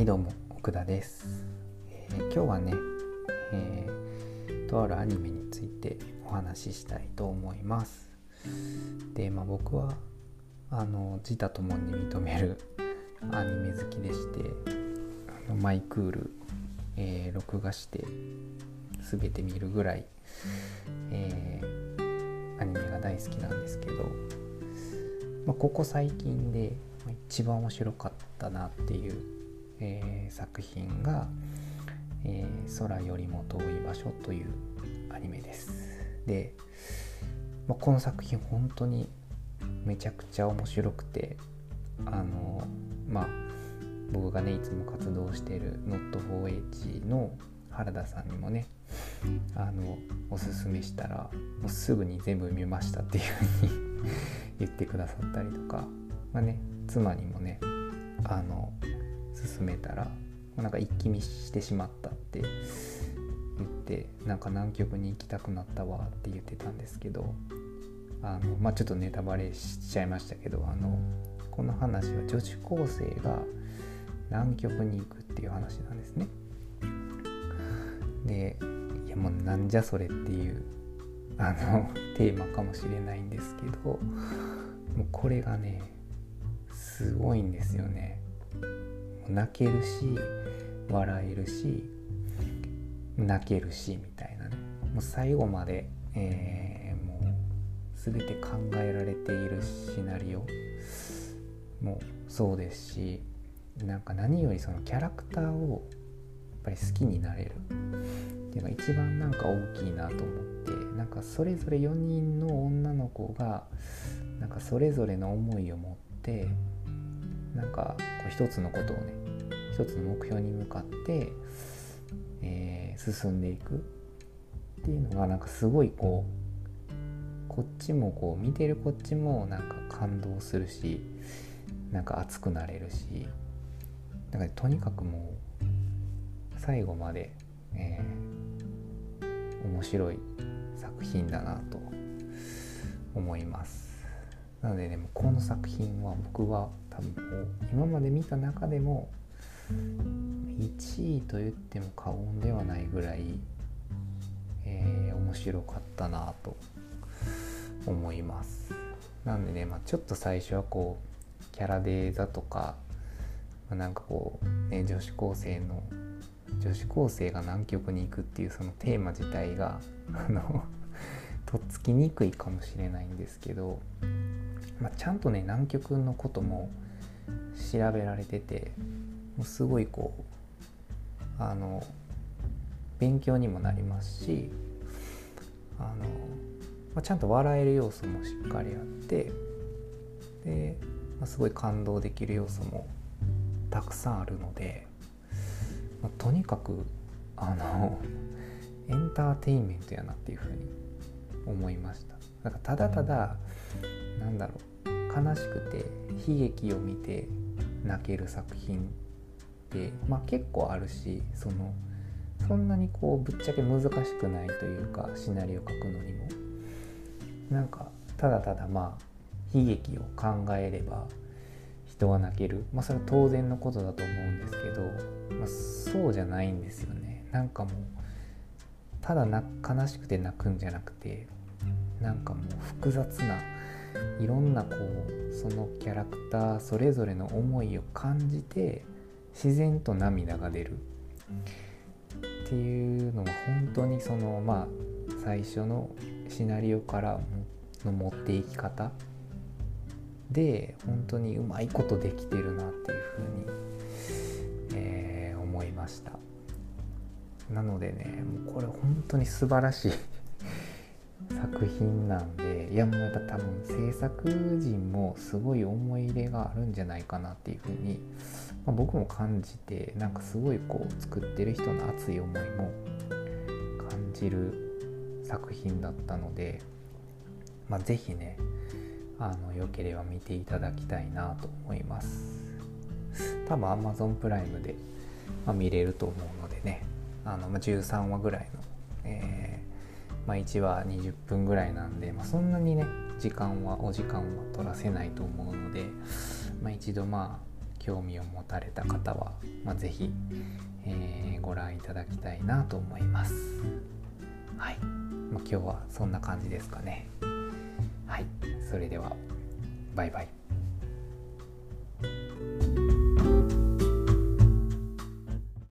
はいどうも奥田です、えー、今日はね、えー、とあるアニメについてお話ししたいと思います。でまあ僕はあの自他ともに認めるアニメ好きでしてあのマイクール、えー、録画して全て見るぐらい、えー、アニメが大好きなんですけど、まあ、ここ最近で一番面白かったなっていう、えー、作品が、えー、空よりも遠い場所」というアニメです。で、まあ、この作品本当にめちゃくちゃ面白くてあのまあ僕がねいつも活動している Not4H の原田さんにもねあのおすすめしたらもうすぐに全部見ましたっていうふうに 言ってくださったりとか、まあね、妻にもねあの勧めたらなんか一気見してしまったって言ってなんか南極に行きたくなったわって言ってたんですけどあのまあちょっとネタバレしちゃいましたけどあのこの話は女子高生が南極に行くっていう話なんですね。でいやもうなんじゃそれっていうあのテーマかもしれないんですけどもうこれがねすごいんですよね。泣けるし笑えるし泣けるしみたいなね。もう最後まで、えー、もう全て考えられているシナリオ。もそうですしなんか何よりそのキャラクターをやっぱり好きになれる。っていうのが一番なんか大きいなと思ってなんかそれぞれ4人の女の子がなんかそれぞれの思いを持ってなんかこう一つのことをね一つの目標に向かって、えー、進んでいくっていうのがなんかすごいこうこっちもこう見てるこっちもなんか感動するしなんか熱くなれるしなんかとにかくもう最後まで、えー、面白い作品だなと思います。なのでねこの作品は僕は多分もう今まで見た中でも1位と言っても過言ではないぐらい、えー、面白かったなと思います。なんでね、まあ、ちょっと最初はこうキャラデーザとか、まあ、なんかこう、ね、女子高生の女子高生が南極に行くっていうそのテーマ自体があのとっつきにくいかもしれないんですけど、まあ、ちゃんとね南極のことも調べられててもうすごいこうあの勉強にもなりますしあの、まあ、ちゃんと笑える要素もしっかりあってで、まあ、すごい感動できる要素もたくさんあるので、まあ、とにかくあのエンターテインメントやなっていうふうに思いました。なんかただただなんだろう。悲しくて悲劇を見て泣ける作品って、まあ、結構あるしそのそんなにこうぶっちゃけ難しくないというかシナリオ書くのにも。なんかただただまあ悲劇を考えれば人は泣ける。まあそれは当然のことだと思うんですけど、まあ、そうじゃないんですよね。なんかもうただ悲しくて泣くんじゃなくてなんかもう複雑ないろんなこうそのキャラクターそれぞれの思いを感じて自然と涙が出る。っていうのは本当にそのまあ最初のシナリオからの持っていき方。で本当にうまいことできてるなっていうふうに、えー、思いました。なのでねもうこれ本当に素晴らしい。作品なんでいやもうやっぱ多分制作陣もすごい思い入れがあるんじゃないかなっていうふうに、まあ、僕も感じてなんかすごいこう作ってる人の熱い思いも感じる作品だったので、まあ、是非ねあの良ければ見ていただきたいなと思います。多分 Amazon プライムで、まあ、見れると思うのでねあの、13話ぐらいの、えーまあ、1話20分ぐらいなんで、まあ、そんなにね時間はお時間は取らせないと思うので、まあ、一度まあ興味を持たれた方は、まあ、是非、えー、ご覧いただきたいなと思います。はい、まあ、今日はそんな感じですかね。はい、それではバイバイ。